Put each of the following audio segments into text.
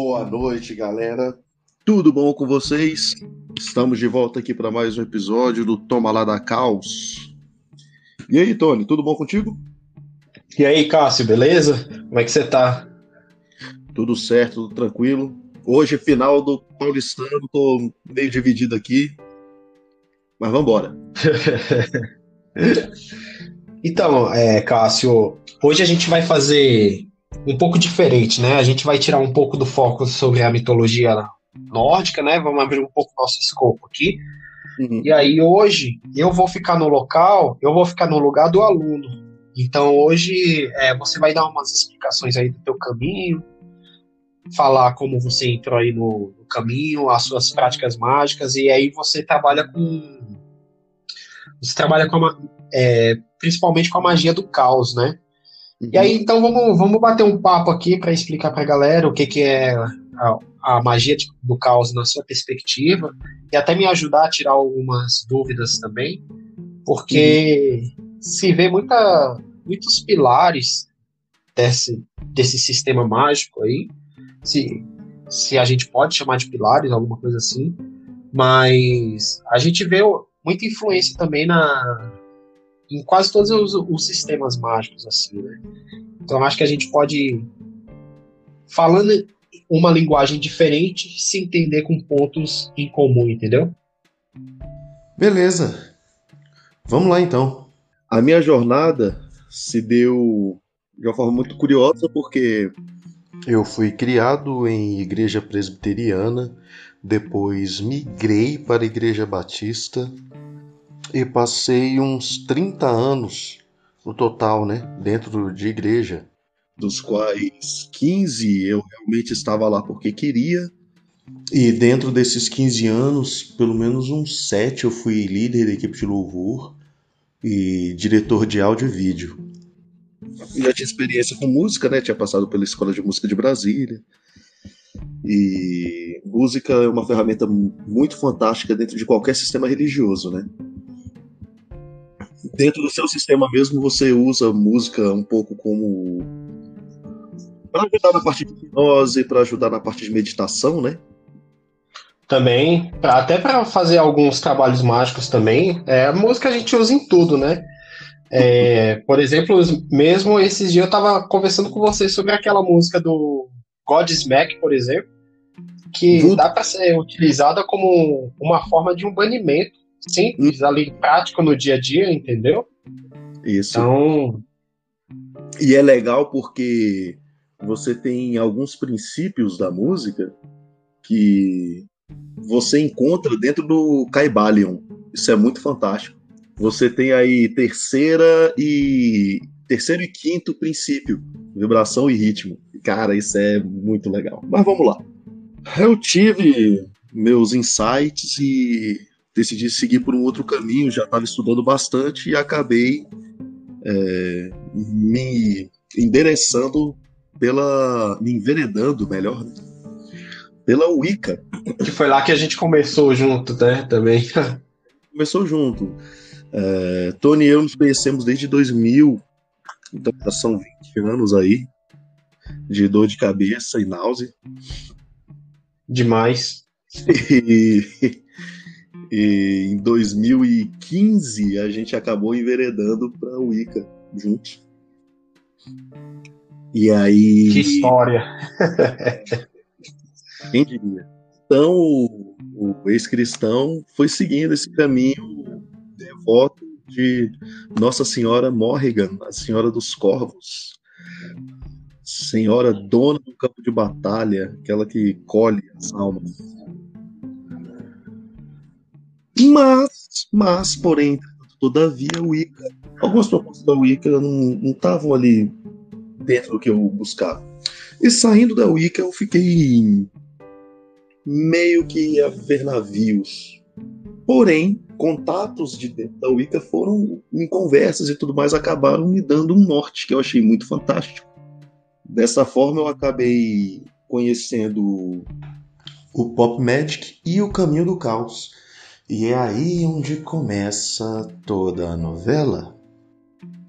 Boa noite, galera. Tudo bom com vocês? Estamos de volta aqui para mais um episódio do Toma Lá da Caos. E aí, Tony, tudo bom contigo? E aí, Cássio, beleza? Como é que você tá? Tudo certo, tudo tranquilo. Hoje, final do Paulistano, tô meio dividido aqui. Mas vamos embora. então, é, Cássio, hoje a gente vai fazer um pouco diferente, né? A gente vai tirar um pouco do foco sobre a mitologia nórdica, né? Vamos abrir um pouco nosso escopo aqui. Uhum. E aí hoje eu vou ficar no local, eu vou ficar no lugar do aluno. Então hoje é, você vai dar umas explicações aí do teu caminho, falar como você entrou aí no, no caminho, as suas práticas mágicas e aí você trabalha com você trabalha com a, é, principalmente com a magia do caos, né? Uhum. E aí, então, vamos, vamos bater um papo aqui para explicar para a galera o que, que é a, a magia de, do caos na sua perspectiva e até me ajudar a tirar algumas dúvidas também, porque uhum. se vê muita, muitos pilares desse, desse sistema mágico aí, se, se a gente pode chamar de pilares, alguma coisa assim, mas a gente vê muita influência também na, em quase todos os, os sistemas mágicos, assim, né? Então acho que a gente pode, falando uma linguagem diferente, se entender com pontos em comum, entendeu? Beleza. Vamos lá então. A minha jornada se deu de uma forma muito curiosa, porque eu fui criado em igreja presbiteriana, depois migrei para a igreja batista e passei uns 30 anos no total, né, dentro de igreja, dos quais 15 eu realmente estava lá porque queria. E dentro desses 15 anos, pelo menos uns 7 eu fui líder da equipe de louvor e diretor de áudio e vídeo. Já tinha experiência com música, né? Tinha passado pela Escola de Música de Brasília. E música é uma ferramenta muito fantástica dentro de qualquer sistema religioso, né? Dentro do seu sistema mesmo você usa música um pouco como para ajudar na parte de hipnose, para ajudar na parte de meditação, né? Também, até para fazer alguns trabalhos mágicos também. É, a música a gente usa em tudo, né? É, por exemplo, mesmo esses dias eu estava conversando com você sobre aquela música do Godsmack, por exemplo, que dá para ser utilizada como uma forma de um banimento simples, ali, prático no dia a dia, entendeu? Isso. Então. E é legal porque você tem alguns princípios da música que você encontra dentro do Caibalion. Isso é muito fantástico. Você tem aí terceira e terceiro e quinto princípio, vibração e ritmo. Cara, isso é muito legal. Mas vamos lá. Eu tive meus insights e decidi seguir por um outro caminho, já estava estudando bastante e acabei é, me endereçando pela. me enveredando, melhor, né? pela Wicca. Que foi lá que a gente começou junto, né? Também. Começou junto. É, Tony e eu nos conhecemos desde 2000, então já são 20 anos aí de dor de cabeça e náusea. Demais. E, e em 2015 a gente acabou enveredando para o Wicca juntos. E aí. Que história! Quem diria? Então o, o ex-cristão foi seguindo esse caminho devoto de Nossa Senhora Morrigan, a Senhora dos Corvos. Senhora dona do campo de batalha, aquela que colhe as almas mas, mas, porém, todavia, o Wicca, algumas propostas da Wicca não estavam ali dentro do que eu buscava. E saindo da Wicca, eu fiquei meio que a ver navios. Porém, contatos de dentro da Wicca foram em conversas e tudo mais, acabaram me dando um norte que eu achei muito fantástico. Dessa forma, eu acabei conhecendo o Pop Magic e o Caminho do Caos e é aí onde começa toda a novela.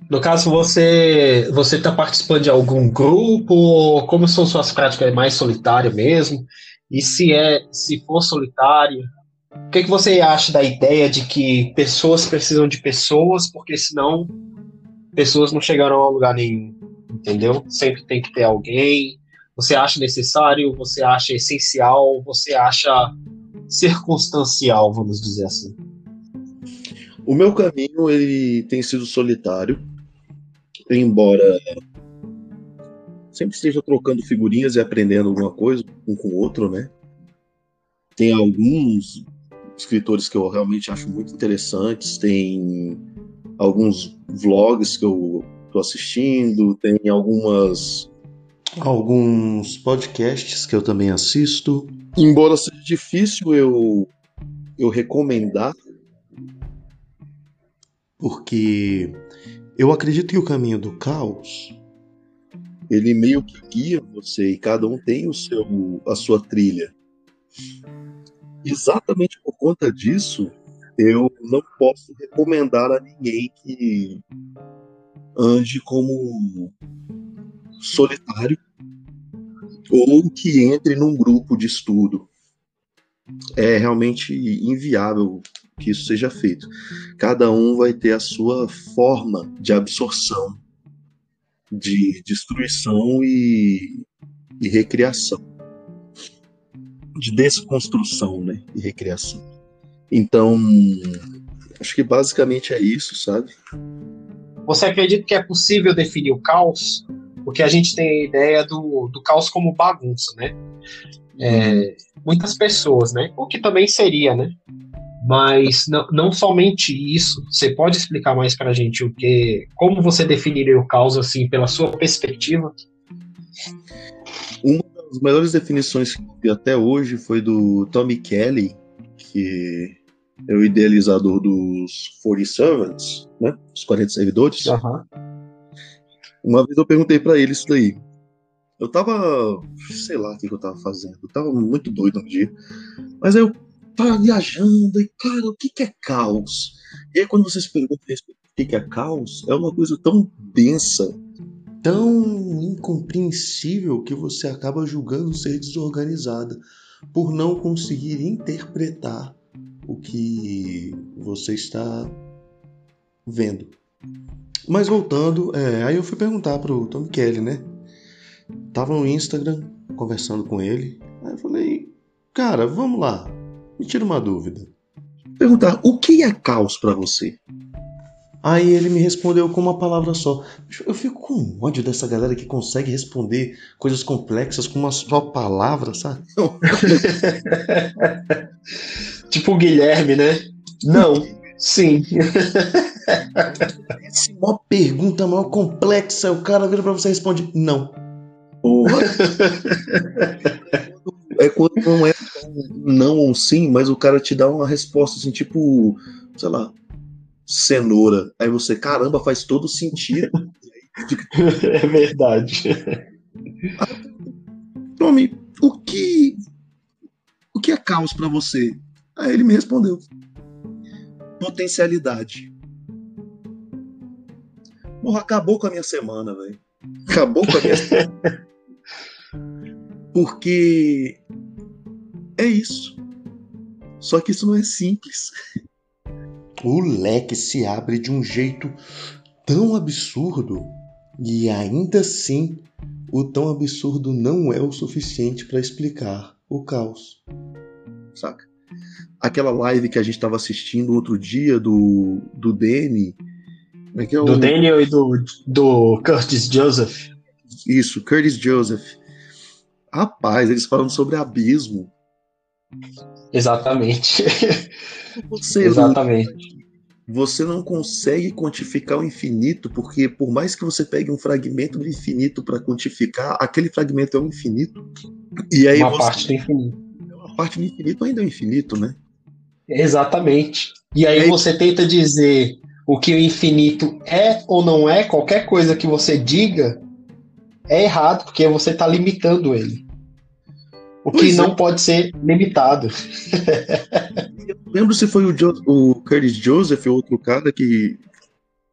No caso, você você está participando de algum grupo? Como são suas práticas? É mais solitário mesmo? E se é, se for solitário, o que, que você acha da ideia de que pessoas precisam de pessoas, porque senão pessoas não chegarão a lugar nenhum, entendeu? Sempre tem que ter alguém. Você acha necessário? Você acha essencial? Você acha circunstancial, vamos dizer assim? O meu caminho ele tem sido solitário, embora sempre esteja trocando figurinhas e aprendendo alguma coisa um com o outro, né? Tem alguns escritores que eu realmente acho muito interessantes, tem alguns vlogs que eu tô assistindo, tem algumas alguns podcasts que eu também assisto. Embora seja difícil eu eu recomendar porque eu acredito que o caminho do caos ele meio que guia você e cada um tem o seu a sua trilha. Exatamente por conta disso, eu não posso recomendar a ninguém que ande como solitário ou que entre num grupo de estudo. É realmente inviável que isso seja feito. Cada um vai ter a sua forma de absorção, de destruição e, e recriação. De desconstrução né, e recriação. Então, acho que basicamente é isso, sabe? Você acredita que é possível definir o caos? Porque a gente tem a ideia do, do caos como bagunça, né? É, muitas pessoas, né? O que também seria, né? Mas não, não somente isso. Você pode explicar mais para a gente o que, como você definiria o caos assim pela sua perspectiva? Uma das melhores definições que vi até hoje foi do Tommy Kelly, que é o idealizador dos 40 Servants, né? Os 40 servidores. Uhum. Uma vez eu perguntei para ele isso daí. Eu tava, sei lá o que eu tava fazendo. Eu tava muito doido um dia. Mas aí eu tava viajando e, cara, o que, que é caos? E aí, quando você se pergunta o que, que é caos, é uma coisa tão densa, tão incompreensível que você acaba julgando ser desorganizada por não conseguir interpretar o que você está vendo. Mas voltando, é, aí eu fui perguntar pro Tom Kelly, né? Tava no Instagram conversando com ele. Aí eu falei, cara, vamos lá. Me tira uma dúvida. Perguntar, o que é caos para você? Aí ele me respondeu com uma palavra só. Eu fico com ódio dessa galera que consegue responder coisas complexas com uma só palavra, sabe? tipo o Guilherme, né? Não, sim. Essa é uma pergunta maior complexa, o cara vira pra você e responde não. Porra. é quando não é não ou sim, mas o cara te dá uma resposta assim, tipo, sei lá, cenoura. Aí você, caramba, faz todo sentido. é verdade. Tommy, o que o que é caos para você? Aí ele me respondeu: potencialidade. Porra, acabou com a minha semana, velho. Acabou com a minha semana. Porque é isso. Só que isso não é simples. O leque se abre de um jeito tão absurdo e ainda assim o tão absurdo não é o suficiente para explicar o caos. Saca? Aquela live que a gente estava assistindo outro dia do, do Danny. É é o... Do Daniel e do, do Curtis Joseph. Isso, Curtis Joseph. Rapaz, eles falam sobre abismo. Exatamente. Você Exatamente. Não, você não consegue quantificar o infinito, porque por mais que você pegue um fragmento do infinito para quantificar, aquele fragmento é o infinito. E aí uma você, parte do infinito. Uma parte do infinito ainda é o infinito, né? Exatamente. E aí, aí você tenta dizer o que o infinito é ou não é, qualquer coisa que você diga, é errado, porque você está limitando ele. O que não é. pode ser limitado. Eu lembro se foi o, jo o Curtis Joseph, outro cara que,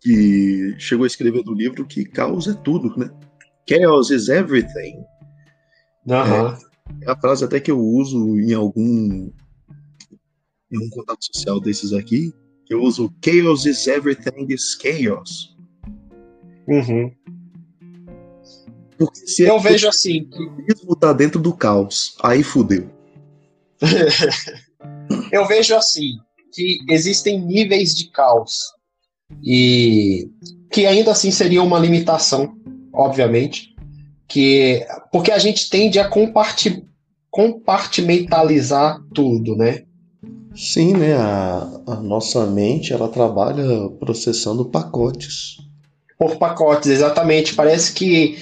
que chegou a escrever no livro que caos é tudo, né? Chaos is everything. Uhum. É, é a frase até que eu uso em algum em um contato social desses aqui, que eu uso chaos is everything is chaos. Uhum. Porque se eu vejo assim que mesmo tá dentro do caos, aí fudeu. eu vejo assim que existem níveis de caos e que ainda assim seria uma limitação, obviamente, que porque a gente tende a comparti, compartimentalizar tudo, né? Sim, né? A, a nossa mente ela trabalha processando pacotes. Por pacotes, exatamente. Parece que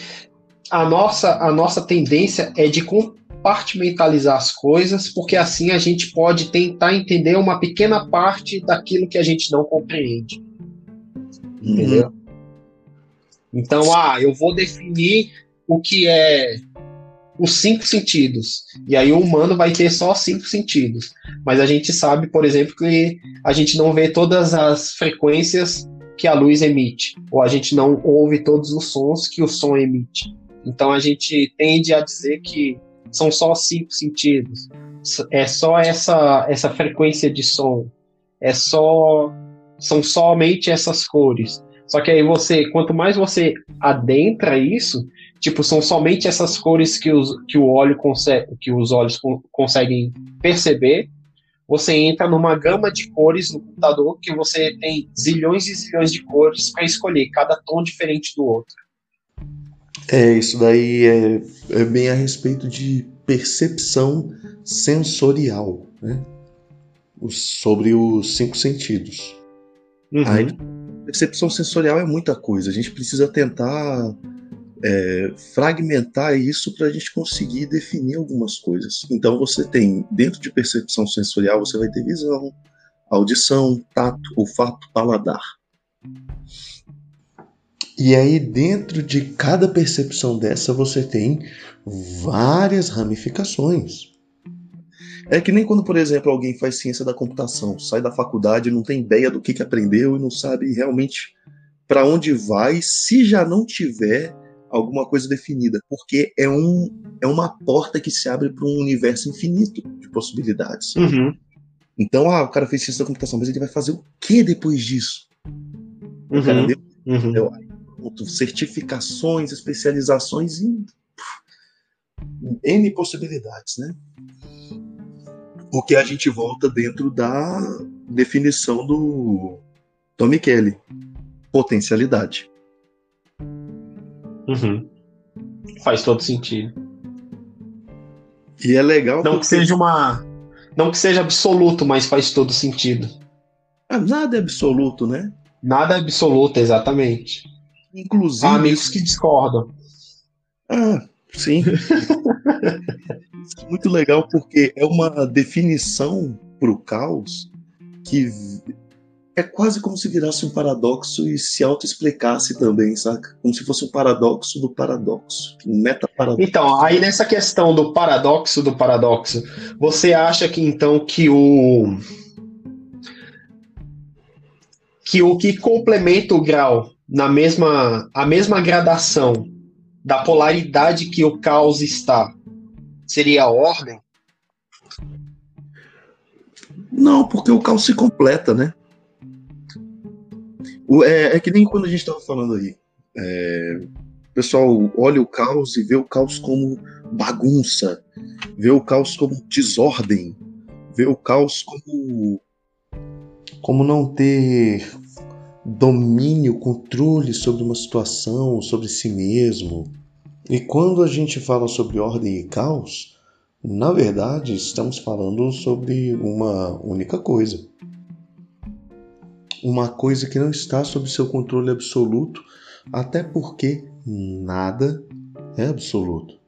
a nossa, a nossa tendência é de compartimentalizar as coisas, porque assim a gente pode tentar entender uma pequena parte daquilo que a gente não compreende. Uhum. Entendeu? Então, ah, eu vou definir o que é os cinco sentidos. E aí o humano vai ter só cinco sentidos. Mas a gente sabe, por exemplo, que a gente não vê todas as frequências que a luz emite, ou a gente não ouve todos os sons que o som emite. Então a gente tende a dizer que são só cinco sentidos. É só essa essa frequência de som. É só são somente essas cores. Só que aí você, quanto mais você adentra isso, tipo, são somente essas cores que os, que o olho consegue, que os olhos conseguem perceber. Você entra numa gama de cores no computador que você tem zilhões e zilhões de cores para escolher, cada tom diferente do outro. É, isso daí é, é bem a respeito de percepção sensorial, né? sobre os cinco sentidos. Uhum. Aí, percepção sensorial é muita coisa. A gente precisa tentar é, fragmentar isso para a gente conseguir definir algumas coisas. Então você tem, dentro de percepção sensorial, você vai ter visão, audição, tato, olfato, paladar. E aí, dentro de cada percepção dessa, você tem várias ramificações. É que nem quando, por exemplo, alguém faz ciência da computação, sai da faculdade, não tem ideia do que, que aprendeu e não sabe realmente para onde vai, se já não tiver alguma coisa definida, porque é, um, é uma porta que se abre para um universo infinito de possibilidades. Uhum. Então, ah, o cara fez ciência da computação, mas ele vai fazer o que depois disso? Uhum. O cara deu, uhum. deu, certificações, especializações em N possibilidades, né? Porque a gente volta dentro da definição do Tommy Kelly, potencialidade. Uhum. Faz todo sentido. E é legal. Não porque... que seja uma. Não que seja absoluto, mas faz todo sentido. Ah, nada é absoluto, né? Nada é absoluto, exatamente. Inclusive. Há amigos que discordam. Ah, sim. muito legal porque é uma definição para o caos que é quase como se virasse um paradoxo e se auto-explicasse também, saca? Como se fosse um paradoxo do paradoxo, um meta-paradoxo. Então, aí nessa questão do paradoxo do paradoxo, você acha que então que o que o que complementa o grau na mesma a mesma gradação da polaridade que o caos está seria a ordem? Não, porque o caos se completa, né? É, é que nem quando a gente estava falando aí. É, o pessoal olha o caos e vê o caos como bagunça, vê o caos como desordem, vê o caos como como não ter domínio, controle sobre uma situação, sobre si mesmo. E quando a gente fala sobre ordem e caos, na verdade estamos falando sobre uma única coisa uma coisa que não está sob seu controle absoluto, até porque nada é absoluto.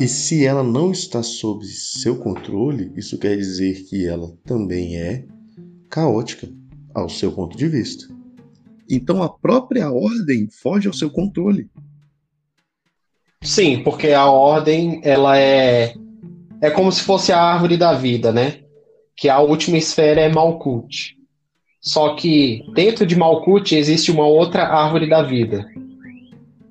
E se ela não está sob seu controle, isso quer dizer que ela também é caótica, ao seu ponto de vista. Então a própria ordem foge ao seu controle. Sim, porque a ordem ela é é como se fosse a árvore da vida, né? Que a última esfera é Malkuth. Só que dentro de Malkuth existe uma outra árvore da vida,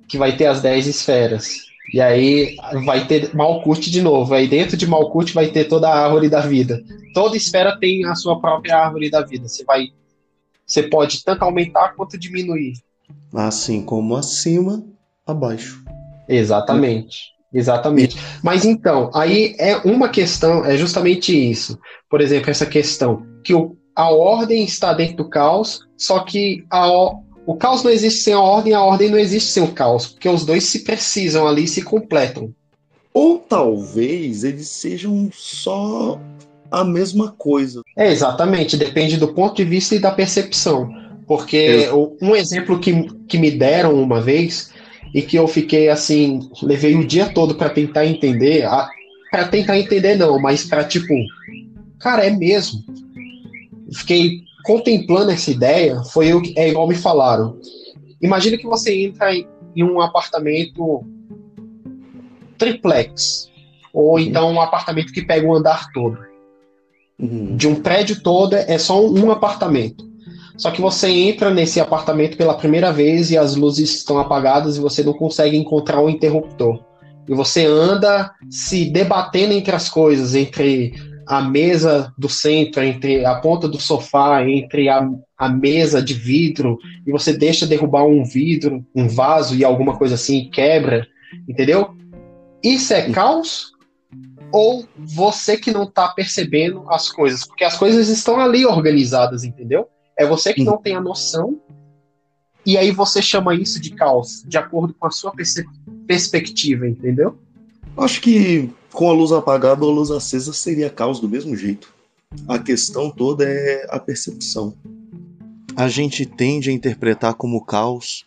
que vai ter as 10 esferas. E aí vai ter Malkuth de novo. Aí dentro de Malkuth vai ter toda a árvore da vida. Toda esfera tem a sua própria árvore da vida. Você vai você pode tanto aumentar quanto diminuir. Assim como acima, abaixo. Exatamente. Exatamente. Mas então, aí é uma questão, é justamente isso. Por exemplo, essa questão que o, a ordem está dentro do caos, só que a, o caos não existe sem a ordem, a ordem não existe sem o caos, porque os dois se precisam ali, se completam. Ou talvez eles sejam só a mesma coisa. É, exatamente, depende do ponto de vista e da percepção. Porque um exemplo que, que me deram uma vez e que eu fiquei assim, levei o dia todo para tentar entender, para tentar entender não, mas para tipo, cara, é mesmo. Fiquei contemplando essa ideia, foi eu, é igual me falaram. Imagina que você entra em, em um apartamento triplex, ou uhum. então um apartamento que pega o um andar todo. Uhum. De um prédio todo é só um apartamento. Só que você entra nesse apartamento pela primeira vez e as luzes estão apagadas e você não consegue encontrar o interruptor. E você anda se debatendo entre as coisas, entre a mesa do centro, entre a ponta do sofá, entre a, a mesa de vidro, e você deixa derrubar um vidro, um vaso e alguma coisa assim, e quebra, entendeu? Isso é caos? Ou você que não está percebendo as coisas? Porque as coisas estão ali organizadas, entendeu? É você que não tem a noção, e aí você chama isso de caos, de acordo com a sua perspectiva, entendeu? Acho que com a luz apagada ou a luz acesa seria caos do mesmo jeito. A questão toda é a percepção. A gente tende a interpretar como caos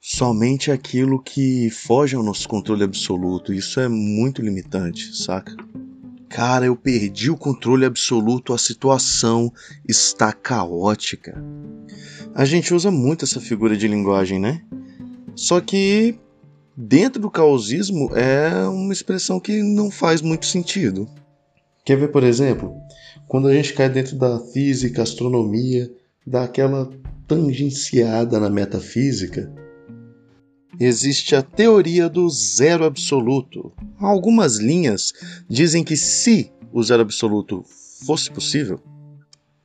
somente aquilo que foge ao nosso controle absoluto. Isso é muito limitante, saca? Cara, eu perdi o controle absoluto, a situação está caótica. A gente usa muito essa figura de linguagem, né? Só que dentro do caosismo é uma expressão que não faz muito sentido. Quer ver, por exemplo, quando a gente cai dentro da física, astronomia, dá aquela tangenciada na metafísica, existe a teoria do zero absoluto. Algumas linhas dizem que se o zero absoluto fosse possível,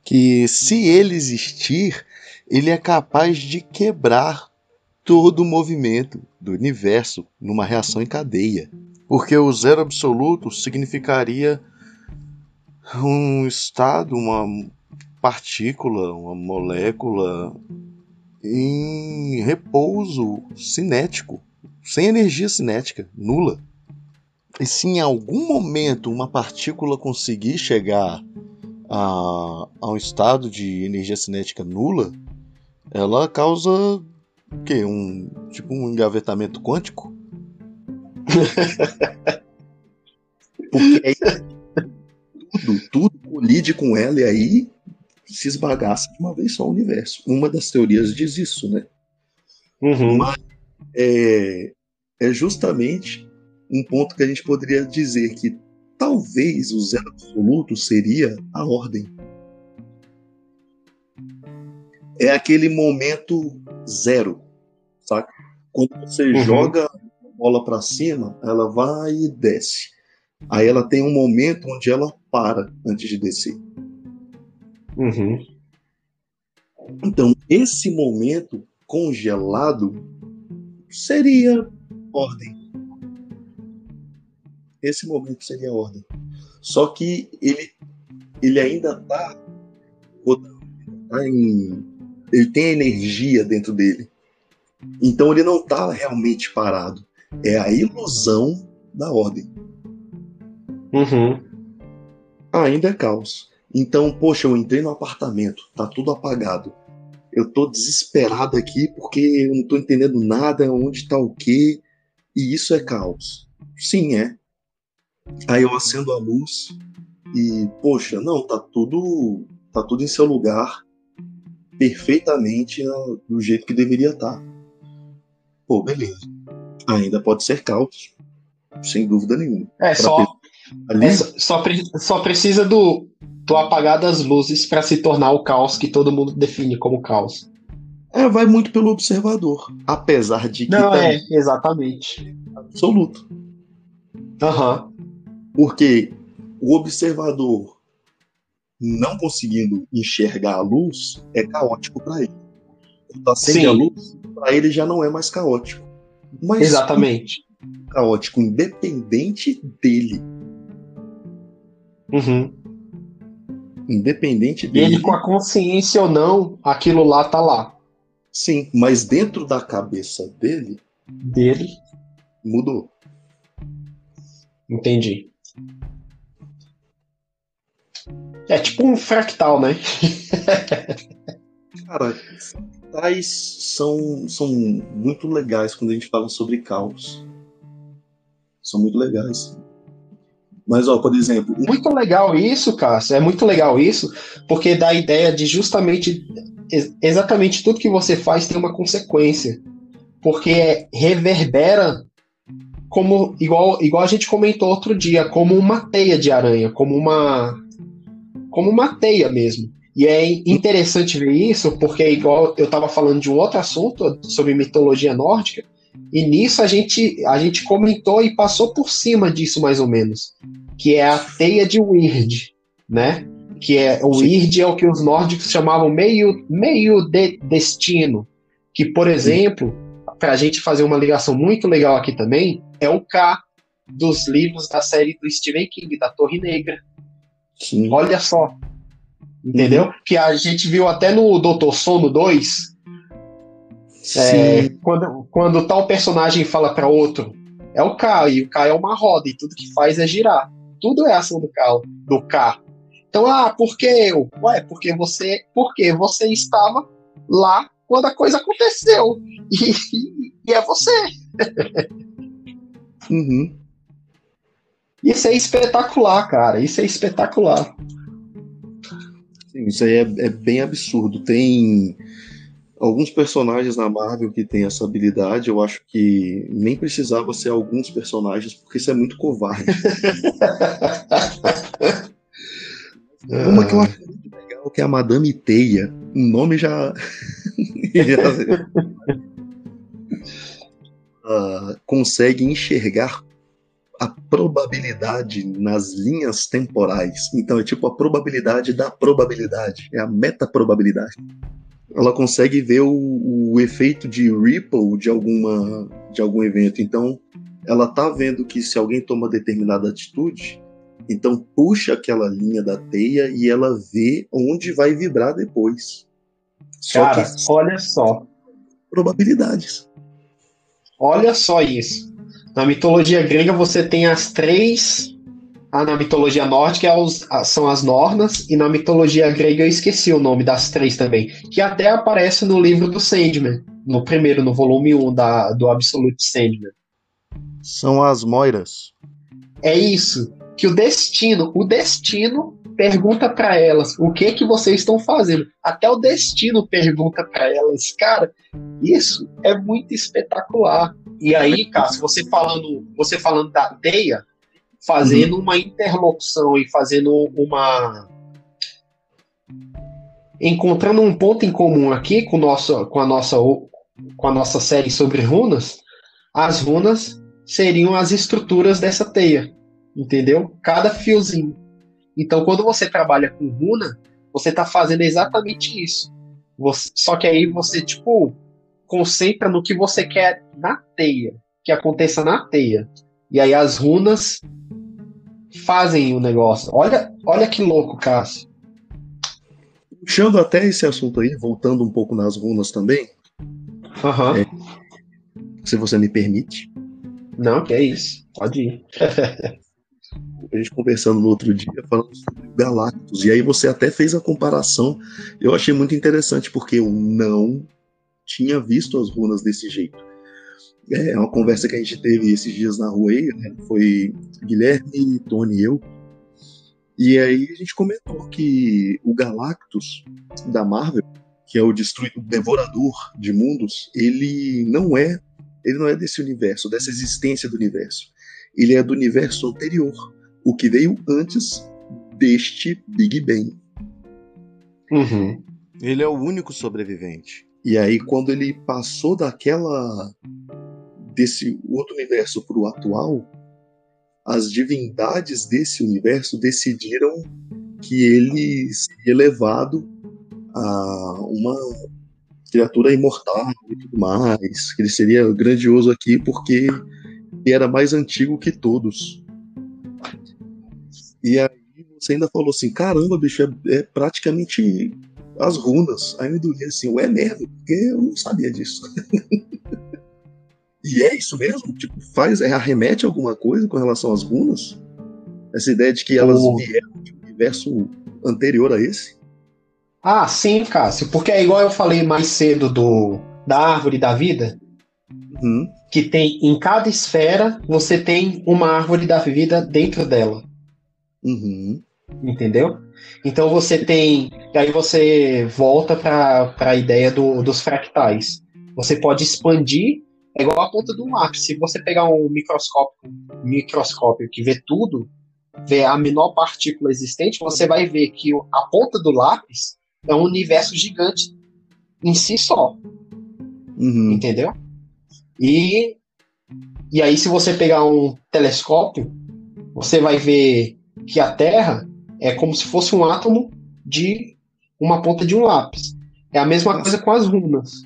que se ele existir, ele é capaz de quebrar todo o movimento do universo numa reação em cadeia. Porque o zero absoluto significaria um estado, uma partícula, uma molécula em repouso cinético, sem energia cinética, nula. E se em algum momento uma partícula conseguir chegar a, a um estado de energia cinética nula, ela causa o quê? Um, tipo um engavetamento quântico? Porque aí tudo, tudo colide com ela e aí se esbagaça de uma vez só o universo. Uma das teorias diz isso, né? Uhum. Mas é, é justamente um ponto que a gente poderia dizer que talvez o zero absoluto seria a ordem. É aquele momento zero, saca? Quando você uhum. joga a bola para cima, ela vai e desce. Aí ela tem um momento onde ela para antes de descer. Uhum. Então, esse momento congelado seria ordem. Esse momento seria ordem. Só que ele, ele ainda está tá em. Ele tem energia dentro dele. Então ele não está realmente parado. É a ilusão da ordem. Uhum. Ainda é caos. Então, poxa, eu entrei no apartamento, tá tudo apagado. Eu tô desesperado aqui porque eu não tô entendendo nada, onde tá o quê, e isso é caos. Sim, é. Aí eu acendo a luz e, poxa, não, tá tudo, tá tudo em seu lugar, perfeitamente do jeito que deveria estar. Tá. Pô, beleza. Ainda pode ser caos, sem dúvida nenhuma. É, só, ali... é só, só, precisa do tu apagar das luzes para se tornar o caos que todo mundo define como caos. É, vai muito pelo observador. Apesar de que. Não, tá é, exatamente. Absoluto. Aham. Uhum. Porque o observador não conseguindo enxergar a luz é caótico para ele. Quando acende Sim. a luz, para ele já não é mais caótico. Mas Exatamente. Caótico independente dele. Uhum. Independente dele. Ele com a consciência ou não, aquilo lá tá lá. Sim, mas dentro da cabeça dele. Dele. Mudou. Entendi. É tipo um fractal, né? Cara, fractais são, são muito legais quando a gente fala sobre caos. São muito legais. Mas, ó, por exemplo. Muito legal isso, Cássio. É muito legal isso, porque dá a ideia de justamente. Exatamente tudo que você faz tem uma consequência. Porque reverbera como. Igual, igual a gente comentou outro dia, como uma teia de aranha, como uma. Como uma teia mesmo. E é interessante ver isso, porque igual eu estava falando de um outro assunto sobre mitologia nórdica, e nisso a gente, a gente comentou e passou por cima disso mais ou menos, que é a teia de Weird, né? Que é o Weird é o que os nórdicos chamavam meio meio de destino, que por exemplo, para a gente fazer uma ligação muito legal aqui também, é o K dos livros da série do Stephen King, da Torre Negra. Sim. Olha só. Entendeu? Uhum. Que a gente viu até no Doutor Sono 2, é, quando, quando tal personagem fala para outro, é o K, e o K é uma roda, e tudo que faz é girar. Tudo é ação do K, do K. Então, ah, por que eu? Ué, porque você, porque você estava lá quando a coisa aconteceu. E, e é você. uhum. Isso é espetacular, cara. Isso é espetacular. Sim, isso aí é, é bem absurdo. Tem alguns personagens na Marvel que tem essa habilidade, eu acho que nem precisava ser alguns personagens, porque isso é muito covarde. Uma que eu acho muito legal, que é a Madame Teia. O nome já. uh, consegue enxergar a probabilidade nas linhas temporais. Então é tipo a probabilidade da probabilidade, é a meta-probabilidade ela consegue ver o, o, efeito de ripple de alguma de algum evento. Então, ela tá vendo que se alguém toma determinada atitude, então puxa aquela linha da teia e ela vê onde vai vibrar depois. Só Cara, que... olha só. Probabilidades. Olha só isso. Na mitologia grega você tem as três ah, na mitologia nórdica é são as Nornas, e na mitologia grega eu esqueci o nome das três também, que até aparece no livro do Sandman, no primeiro, no volume 1 da, do Absolute Sandman. São as Moiras. É isso, que o destino, o destino pergunta para elas o que que vocês estão fazendo. Até o destino pergunta para elas, cara. Isso é muito espetacular. E aí, Cássio, você falando, você falando da teia, fazendo uhum. uma interlocução e fazendo uma. Encontrando um ponto em comum aqui com, nosso, com, a nossa, com a nossa série sobre runas, as runas seriam as estruturas dessa teia, entendeu? Cada fiozinho. Então, quando você trabalha com runa, você está fazendo exatamente isso. Você, só que aí você, tipo, concentra no que você quer na teia, que aconteça na teia. E aí as runas fazem o negócio. Olha, olha que louco, Cássio. Puxando até esse assunto aí, voltando um pouco nas runas também. Uhum. É, se você me permite. Não, que é isso. Pode ir. a gente conversando no outro dia, falando sobre Galactus. E aí você até fez a comparação. Eu achei muito interessante, porque eu não tinha visto as runas desse jeito. É uma conversa que a gente teve esses dias na rua aí, né? Foi Guilherme, Tony e eu. E aí a gente comentou que o Galactus da Marvel, que é o destruidor, o devorador de mundos, ele não é, ele não é desse universo, dessa existência do universo. Ele é do universo anterior, o que veio antes deste Big Bang. Uhum. Ele é o único sobrevivente. E aí, quando ele passou daquela. desse outro universo para o atual, as divindades desse universo decidiram que ele seria levado a uma criatura imortal e tudo mais, que ele seria grandioso aqui porque ele era mais antigo que todos. E aí você ainda falou assim, caramba, bicho, é, é praticamente as runas. Aí eu me assim, ué mesmo, porque eu não sabia disso. e é isso mesmo? Tipo, faz, é, arremete alguma coisa com relação às runas? Essa ideia de que elas oh. vieram de um universo anterior a esse? Ah, sim, Cássio, porque é igual eu falei mais cedo do da árvore da vida, uhum. que tem em cada esfera você tem uma árvore da vida dentro dela. Uhum. Entendeu? Então você tem. Aí você volta para a ideia do, dos fractais. Você pode expandir, é igual a ponta do lápis. Se você pegar um microscópio, microscópio que vê tudo, vê a menor partícula existente, você vai ver que a ponta do lápis é um universo gigante em si só. Uhum. Entendeu? E, e aí, se você pegar um telescópio, você vai ver que a Terra é como se fosse um átomo de uma ponta de um lápis. É a mesma coisa com as runas.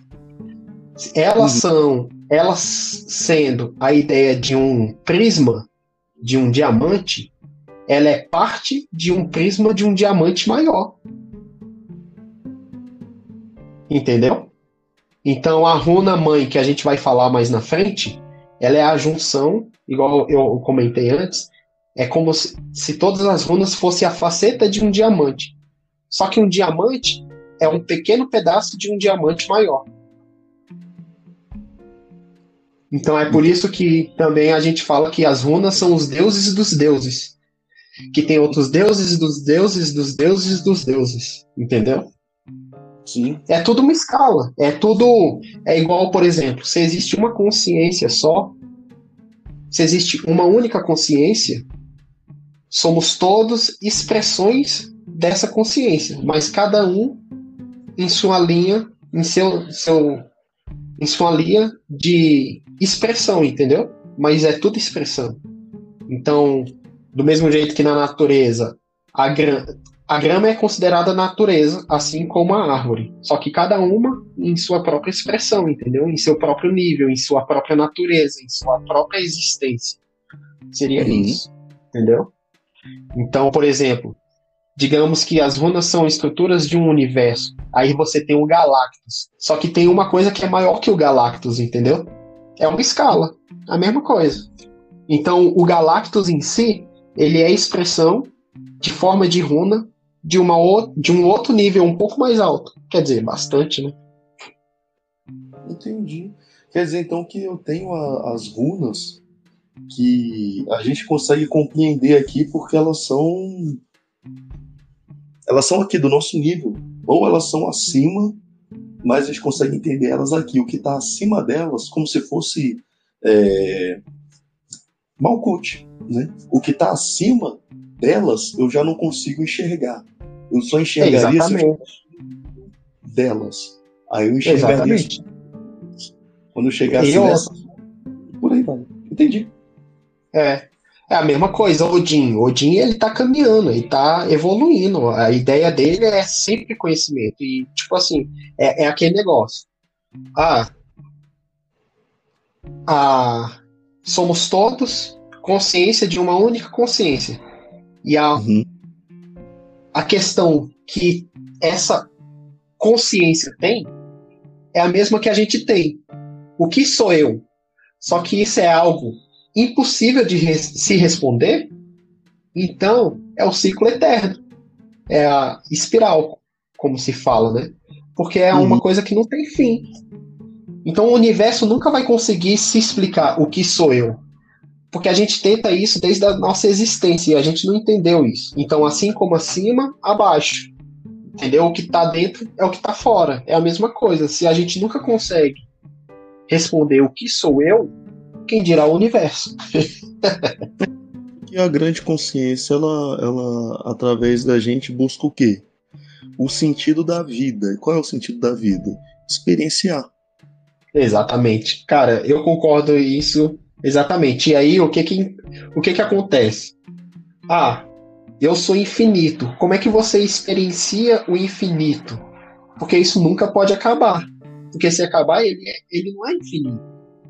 Elas uhum. são, elas sendo a ideia de um prisma, de um diamante, ela é parte de um prisma de um diamante maior. Entendeu? Então a runa mãe que a gente vai falar mais na frente, ela é a junção, igual eu comentei antes, é como se, se todas as runas fossem a faceta de um diamante. Só que um diamante é um pequeno pedaço de um diamante maior. Então é por isso que também a gente fala que as runas são os deuses dos deuses. Que tem outros deuses dos deuses dos deuses dos deuses. Entendeu? Sim. É tudo uma escala. É tudo. É igual, por exemplo, se existe uma consciência só, se existe uma única consciência, Somos todos expressões dessa consciência, mas cada um em sua linha, em seu, seu em sua linha de expressão, entendeu? Mas é tudo expressão. Então, do mesmo jeito que na natureza a, gra a grama é considerada natureza, assim como a árvore. Só que cada uma em sua própria expressão, entendeu? Em seu próprio nível, em sua própria natureza, em sua própria existência. Seria uhum. isso. Entendeu? Então, por exemplo, digamos que as runas são estruturas de um universo. Aí você tem o Galactus. Só que tem uma coisa que é maior que o Galactus, entendeu? É uma escala. A mesma coisa. Então, o Galactus em si, ele é expressão de forma de runa de, uma o... de um outro nível um pouco mais alto. Quer dizer, bastante, né? Entendi. Quer dizer, então, que eu tenho a, as runas que a gente consegue compreender aqui porque elas são elas são aqui do nosso nível. Ou elas são acima mas a gente consegue entender elas aqui. O que está acima delas como se fosse é, Malkuth, né? o que está acima delas eu já não consigo enxergar. Eu só enxergaria é, delas. Aí eu enxergaria exatamente. quando eu chegasse eu... nessa. Por aí vai. Entendi é. É a mesma coisa, Odin. Odin ele tá caminhando, ele tá evoluindo. A ideia dele é sempre conhecimento. E, tipo assim, é, é aquele negócio. Ah, ah, somos todos consciência de uma única consciência. E a, uhum. a questão que essa consciência tem é a mesma que a gente tem. O que sou eu? Só que isso é algo impossível de se responder, então é o ciclo eterno. É a espiral, como se fala, né? Porque é uma uhum. coisa que não tem fim. Então o universo nunca vai conseguir se explicar o que sou eu. Porque a gente tenta isso desde a nossa existência e a gente não entendeu isso. Então, assim como acima, abaixo. Entendeu? O que está dentro é o que está fora. É a mesma coisa. Se a gente nunca consegue responder o que sou eu, quem dirá o universo. E a grande consciência, ela, ela, através da gente, busca o quê? O sentido da vida. E qual é o sentido da vida? Experienciar. Exatamente. Cara, eu concordo isso exatamente. E aí, o que que, o que que acontece? Ah, eu sou infinito. Como é que você experiencia o infinito? Porque isso nunca pode acabar. Porque se acabar, ele, é, ele não é infinito.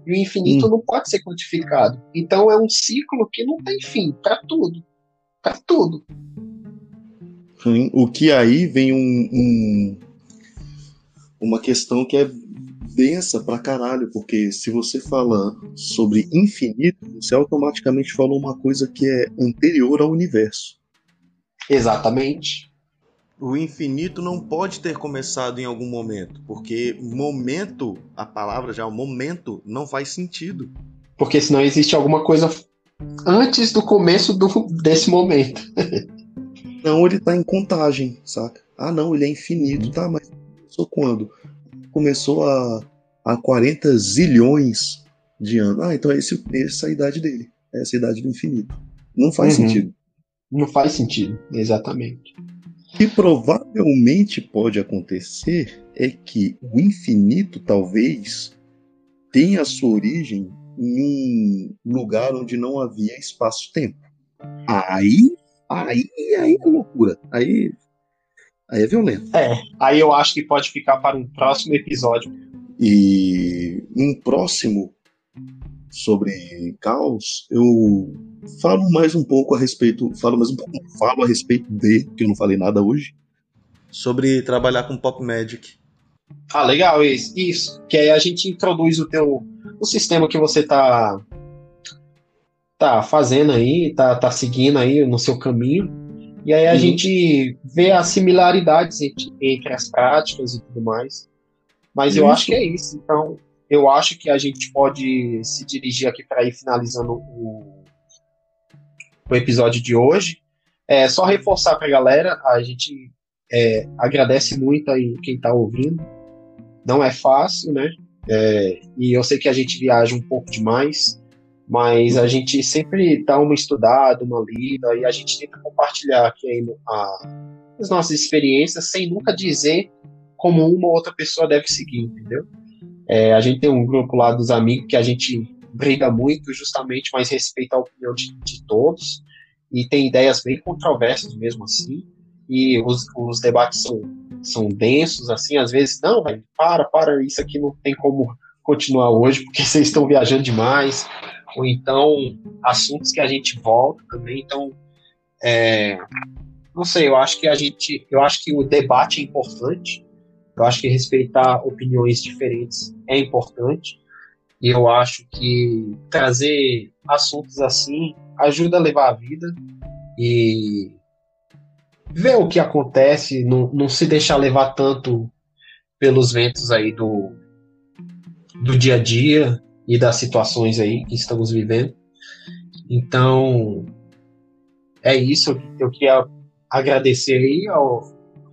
E o infinito hum. não pode ser quantificado. Então é um ciclo que não tem fim para tudo. Para tudo. O que aí vem um, um, uma questão que é densa pra caralho, porque se você fala sobre infinito, você automaticamente fala uma coisa que é anterior ao universo. Exatamente. O infinito não pode ter começado em algum momento, porque momento, a palavra já, o momento, não faz sentido. Porque senão existe alguma coisa antes do começo do, desse momento. não, ele tá em contagem, saca? Ah, não, ele é infinito, tá? Mas começou quando? Começou a, a 40 zilhões de anos. Ah, então é esse, essa é a idade dele. Essa é a idade do infinito. Não faz uhum. sentido. Não faz sentido, exatamente. O que provavelmente pode acontecer é que o infinito talvez tenha sua origem em um lugar onde não havia espaço-tempo. Aí, aí, aí é loucura. Aí, aí é violento. É, aí eu acho que pode ficar para um próximo episódio. E um próximo sobre caos, eu falo mais um pouco a respeito, falo mais um pouco, falo a respeito de, que eu não falei nada hoje, sobre trabalhar com Pop Magic. Ah, legal, isso, isso. Que aí a gente introduz o teu o sistema que você tá tá fazendo aí, tá, tá seguindo aí no seu caminho. E aí a uhum. gente vê as similaridades entre, entre, as práticas e tudo mais. Mas isso. eu acho que é isso. Então, eu acho que a gente pode se dirigir aqui para ir finalizando o, o episódio de hoje. É só reforçar para a galera, a gente é, agradece muito aí quem está ouvindo. Não é fácil, né? É, e eu sei que a gente viaja um pouco demais, mas a gente sempre dá uma estudada, uma lida, e a gente tenta compartilhar aqui a, as nossas experiências sem nunca dizer como uma ou outra pessoa deve seguir, entendeu? É, a gente tem um grupo lá dos amigos que a gente briga muito, justamente, mas respeita a opinião de, de todos e tem ideias bem controversas mesmo assim. E os, os debates são, são densos, assim, às vezes, não, velho, para, para, isso aqui não tem como continuar hoje porque vocês estão viajando demais. Ou então, assuntos que a gente volta também. Então, é, não sei, eu acho que a gente, eu acho que o debate é importante, eu acho que respeitar opiniões diferentes é importante. E eu acho que trazer assuntos assim ajuda a levar a vida e ver o que acontece, não, não se deixar levar tanto pelos ventos aí do, do dia a dia e das situações aí que estamos vivendo. Então, é isso. Eu queria agradecer aí ao,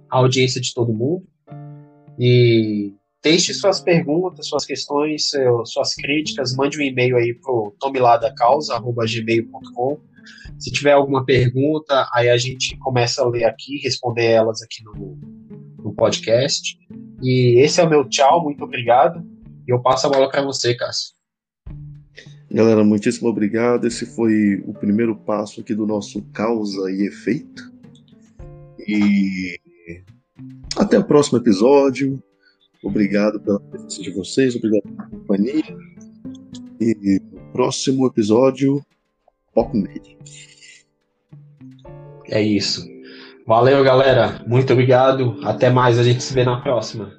a audiência de todo mundo. E deixe suas perguntas, suas questões, suas críticas, mande um e-mail aí pro tomiladacausa.gmail.com. Se tiver alguma pergunta, aí a gente começa a ler aqui, responder elas aqui no, no podcast. E esse é o meu tchau, muito obrigado. E eu passo a bola para você, Cássio. Galera, muitíssimo obrigado. Esse foi o primeiro passo aqui do nosso causa e efeito. E até o próximo episódio. Obrigado pela presença de vocês, obrigado pela companhia. E no próximo episódio, Pop Magic. É isso. Valeu, galera. Muito obrigado. Até mais. A gente se vê na próxima.